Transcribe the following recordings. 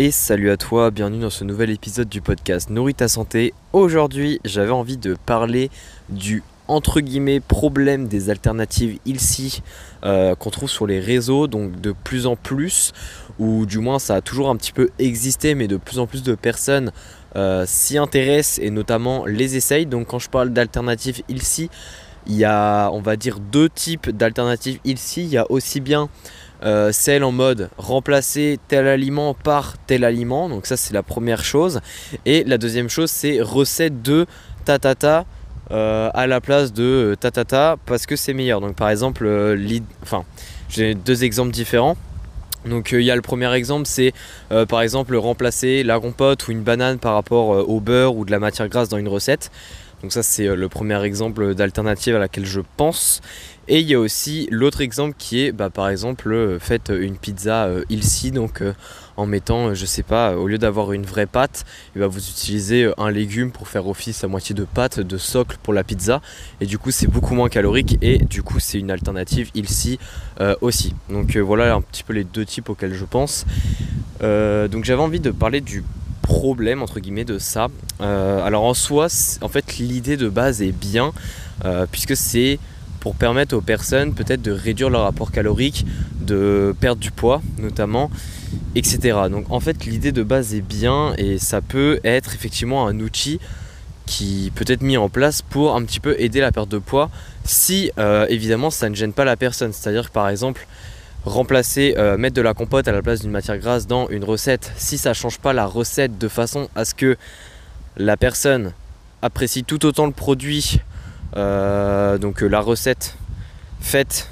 Et salut à toi, bienvenue dans ce nouvel épisode du podcast Nourris ta santé. Aujourd'hui, j'avais envie de parler du entre guillemets problème des alternatives ici euh, qu'on trouve sur les réseaux, donc de plus en plus, ou du moins ça a toujours un petit peu existé, mais de plus en plus de personnes euh, s'y intéressent et notamment les essayent. Donc quand je parle d'alternatives ici, il y a on va dire deux types d'alternatives ici. Il y a aussi bien euh, celle en mode remplacer tel aliment par tel aliment. Donc ça c'est la première chose. Et la deuxième chose c'est recette de tatata euh, à la place de euh, tatata parce que c'est meilleur. Donc par exemple, enfin j'ai deux exemples différents. Donc il y a le premier exemple, c'est par exemple remplacer la compote ou une banane par rapport au beurre ou de la matière grasse dans une recette. Donc ça c'est le premier exemple d'alternative à laquelle je pense. Et il y a aussi l'autre exemple qui est bah, par exemple euh, faites une pizza euh, ilsi donc euh, en mettant je sais pas au lieu d'avoir une vraie pâte vous utilisez un légume pour faire office à moitié de pâte de socle pour la pizza et du coup c'est beaucoup moins calorique et du coup c'est une alternative ilsi aussi. Donc voilà un petit peu les deux types auxquels je pense. donc j'avais envie de parler du problème entre guillemets de ça. alors en soi en fait l'idée de base est bien puisque c'est pour permettre aux personnes peut-être de réduire leur rapport calorique, de perdre du poids notamment, etc. Donc en fait l'idée de base est bien et ça peut être effectivement un outil qui peut être mis en place pour un petit peu aider la perte de poids si euh, évidemment ça ne gêne pas la personne. C'est-à-dire que par exemple remplacer, euh, mettre de la compote à la place d'une matière grasse dans une recette, si ça change pas la recette de façon à ce que la personne apprécie tout autant le produit euh, donc la recette faite,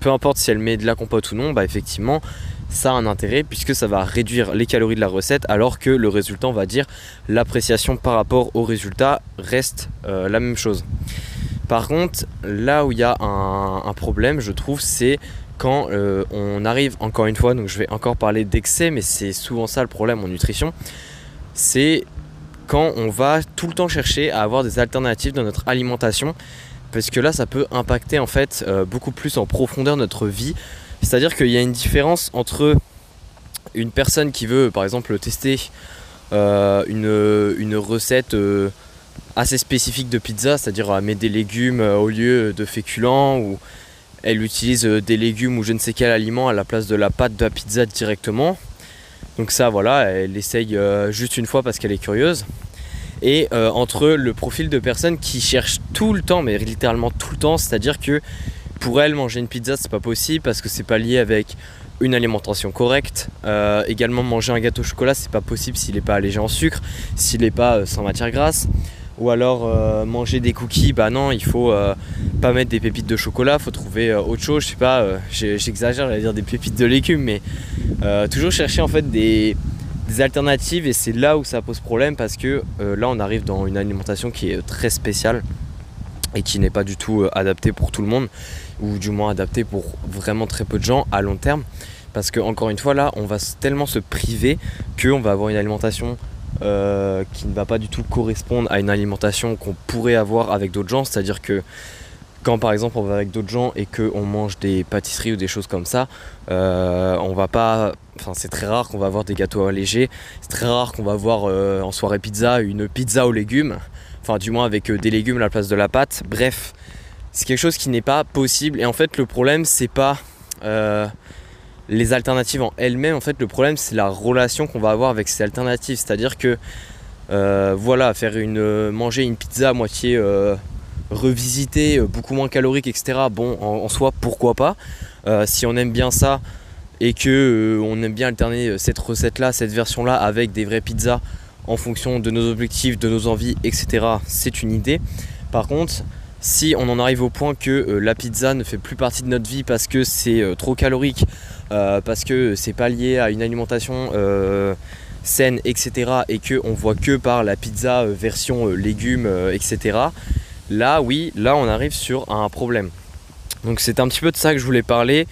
peu importe si elle met de la compote ou non, bah effectivement ça a un intérêt puisque ça va réduire les calories de la recette alors que le résultat on va dire l'appréciation par rapport au résultat reste euh, la même chose. Par contre là où il y a un, problème je trouve c'est quand on arrive encore une fois donc je vais encore parler d'excès mais c'est souvent ça le problème en nutrition c'est quand on va tout le temps chercher à avoir des alternatives dans notre alimentation parce que là ça peut impacter en fait euh, beaucoup plus en profondeur notre vie c'est à dire qu'il y a une différence entre une personne qui veut par exemple tester euh, une, recette euh, assez spécifique de pizza c'est à dire mettre des légumes au lieu de féculents ou elle utilise des légumes ou je ne sais quel aliment à la place de la pâte de la pizza directement donc ça voilà, elle essaye euh, juste une fois parce qu'elle est curieuse. Et euh, entre le profil de personnes qui cherchent tout le temps, mais littéralement tout le temps, c'est-à-dire que pour elle manger une pizza c'est pas possible parce que c'est pas lié avec une alimentation correcte. Euh, également manger un gâteau au chocolat c'est pas possible s'il n'est pas allégé en sucre, s'il n'est pas sans matière grasse. Ou alors euh, manger des cookies, bah non, il faut euh, pas mettre des pépites de chocolat, faut trouver euh, autre chose, je sais pas, j'exagère, j'allais dire des pépites de légumes, mais toujours chercher en fait des, alternatives et c'est là où ça pose problème parce que là on arrive dans une alimentation qui est très spéciale et qui n'est pas du tout adaptée pour tout le monde ou du moins adaptée pour vraiment très peu de gens à long terme parce que encore une fois là on va tellement se priver qu'on va avoir une alimentation euh, qui ne va pas du tout correspondre à une alimentation qu'on pourrait avoir avec d'autres gens. C'est-à-dire que quand par exemple on va avec d'autres gens et qu'on mange des pâtisseries ou des choses comme ça, euh, on va pas. Enfin, c'est très rare qu'on va avoir des gâteaux allégés. C'est très rare qu'on va avoir euh, en soirée pizza une pizza aux légumes. Enfin, du moins avec des légumes à la place de la pâte. Bref, c'est quelque chose qui n'est pas possible. Et en fait, le problème, c'est pas les alternatives en elles-mêmes, en fait, le problème, c'est la relation qu'on va avoir avec ces alternatives. C'est-à-dire que, euh, voilà, faire une, euh, manger une pizza à moitié euh, revisitée, beaucoup moins calorique, etc. Bon, en, soi, pourquoi pas? Si on aime bien ça et que on aime bien alterner cette recette-là, cette version-là, avec des vraies pizzas en fonction de nos objectifs, de nos envies, etc. C'est une idée. Par contre, si on en arrive au point que la pizza ne fait plus partie de notre vie parce que c'est trop calorique, euh, parce que c'est pas lié à une alimentation euh, saine, etc. et qu'on voit que par la pizza euh, version légumes, etc. Là, oui, là on arrive sur un problème. Donc c'est un petit peu de ça que je voulais parler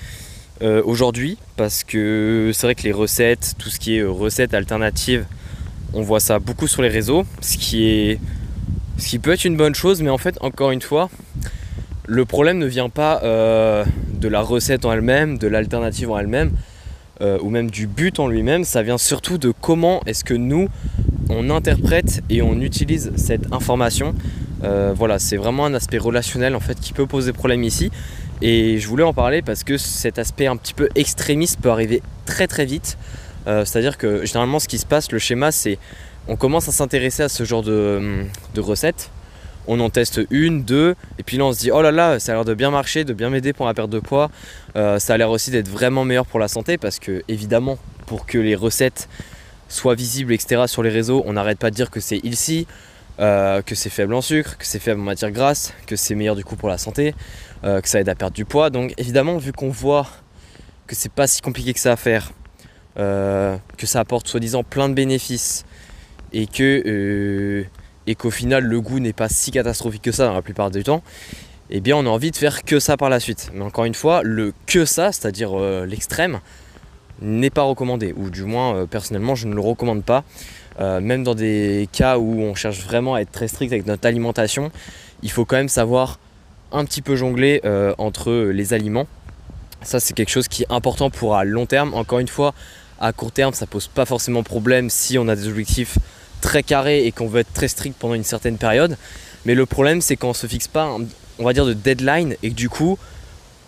aujourd'hui parce que c'est vrai que les recettes, tout ce qui est recettes alternatives, on voit ça beaucoup sur les réseaux, ce qui est ce qui peut être une bonne chose, mais en fait encore une fois, le problème ne vient pas de la recette en elle-même, de l'alternative en elle-même. ou même du but en lui-même, ça vient surtout de comment est-ce que nous, on interprète et on utilise cette information. voilà, c'est vraiment un aspect relationnel en fait qui peut poser problème ici. Et je voulais en parler parce que cet aspect un petit peu extrémiste peut arriver très très vite. C'est-à-dire que généralement ce qui se passe, le schéma c'est on commence à s'intéresser à ce genre de, recettes on en teste une, deux, et puis là on se dit oh là là, ça a l'air de bien marcher, de bien m'aider pour la perte de poids. Euh, ça a l'air aussi d'être vraiment meilleur pour la santé parce que évidemment, pour que les recettes soient visibles, etc. sur les réseaux, on n'arrête pas de dire que c'est ici, euh, que c'est faible en sucre, que c'est faible en matière grasse, que c'est meilleur du coup pour la santé, euh, que ça aide à perdre du poids. Donc évidemment, vu qu'on voit que c'est pas si compliqué que ça à faire, que ça apporte soi-disant plein de bénéfices et que et qu'au final le goût n'est pas si catastrophique que ça dans la plupart du temps, eh bien on a envie de faire que ça par la suite. Mais encore une fois, le que ça, c'est-à-dire euh, l'extrême, n'est pas recommandé, ou du moins euh, personnellement je ne le recommande pas. Euh, même dans des cas où on cherche vraiment à être très strict avec notre alimentation, il faut quand même savoir un petit peu jongler entre les aliments. Ça c'est quelque chose qui est important pour à long terme. Encore une fois, à court terme ça pose pas forcément problème si on a des objectifs très carré et qu'on veut être très strict pendant une certaine période. Mais le problème, c'est qu'on se fixe pas, on va dire, de deadline et que du coup,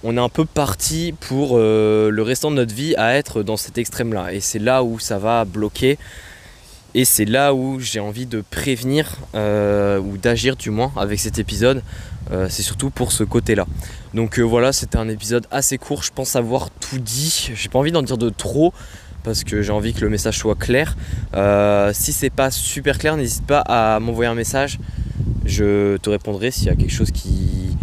on est un peu parti pour euh, le restant de notre vie à être dans cet extrême-là. Et c'est là où ça va bloquer. Et c'est là où j'ai envie de prévenir euh, ou d'agir du moins avec cet épisode. Euh, c'est surtout pour ce côté-là. Donc voilà, c'était un épisode assez court. Je pense avoir tout dit. J'ai pas envie d'en dire de trop parce que j'ai envie que le message soit clair. Euh, si c'est pas super clair, n'hésite pas à m'envoyer un message. Je te répondrai s'il y a quelque chose qui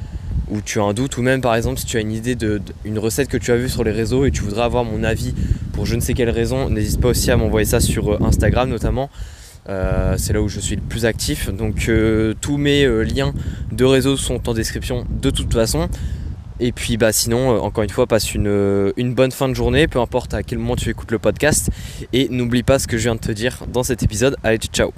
où tu as un doute ou même par exemple si tu as une idée d'une recette que tu as vue sur les réseaux et tu voudrais avoir mon avis pour je ne sais quelle raison, n'hésite pas aussi à m'envoyer ça sur euh, Instagram notamment. Euh, c'est là où je suis le plus actif. Donc tous mes liens de réseau sont en description de toute façon. Et puis bah sinon, euh, encore une fois, passe une, euh, une, bonne fin de journée, peu importe à quel moment tu écoutes le podcast. Et n'oublie pas ce que je viens de te dire dans cet épisode. Allez, ciao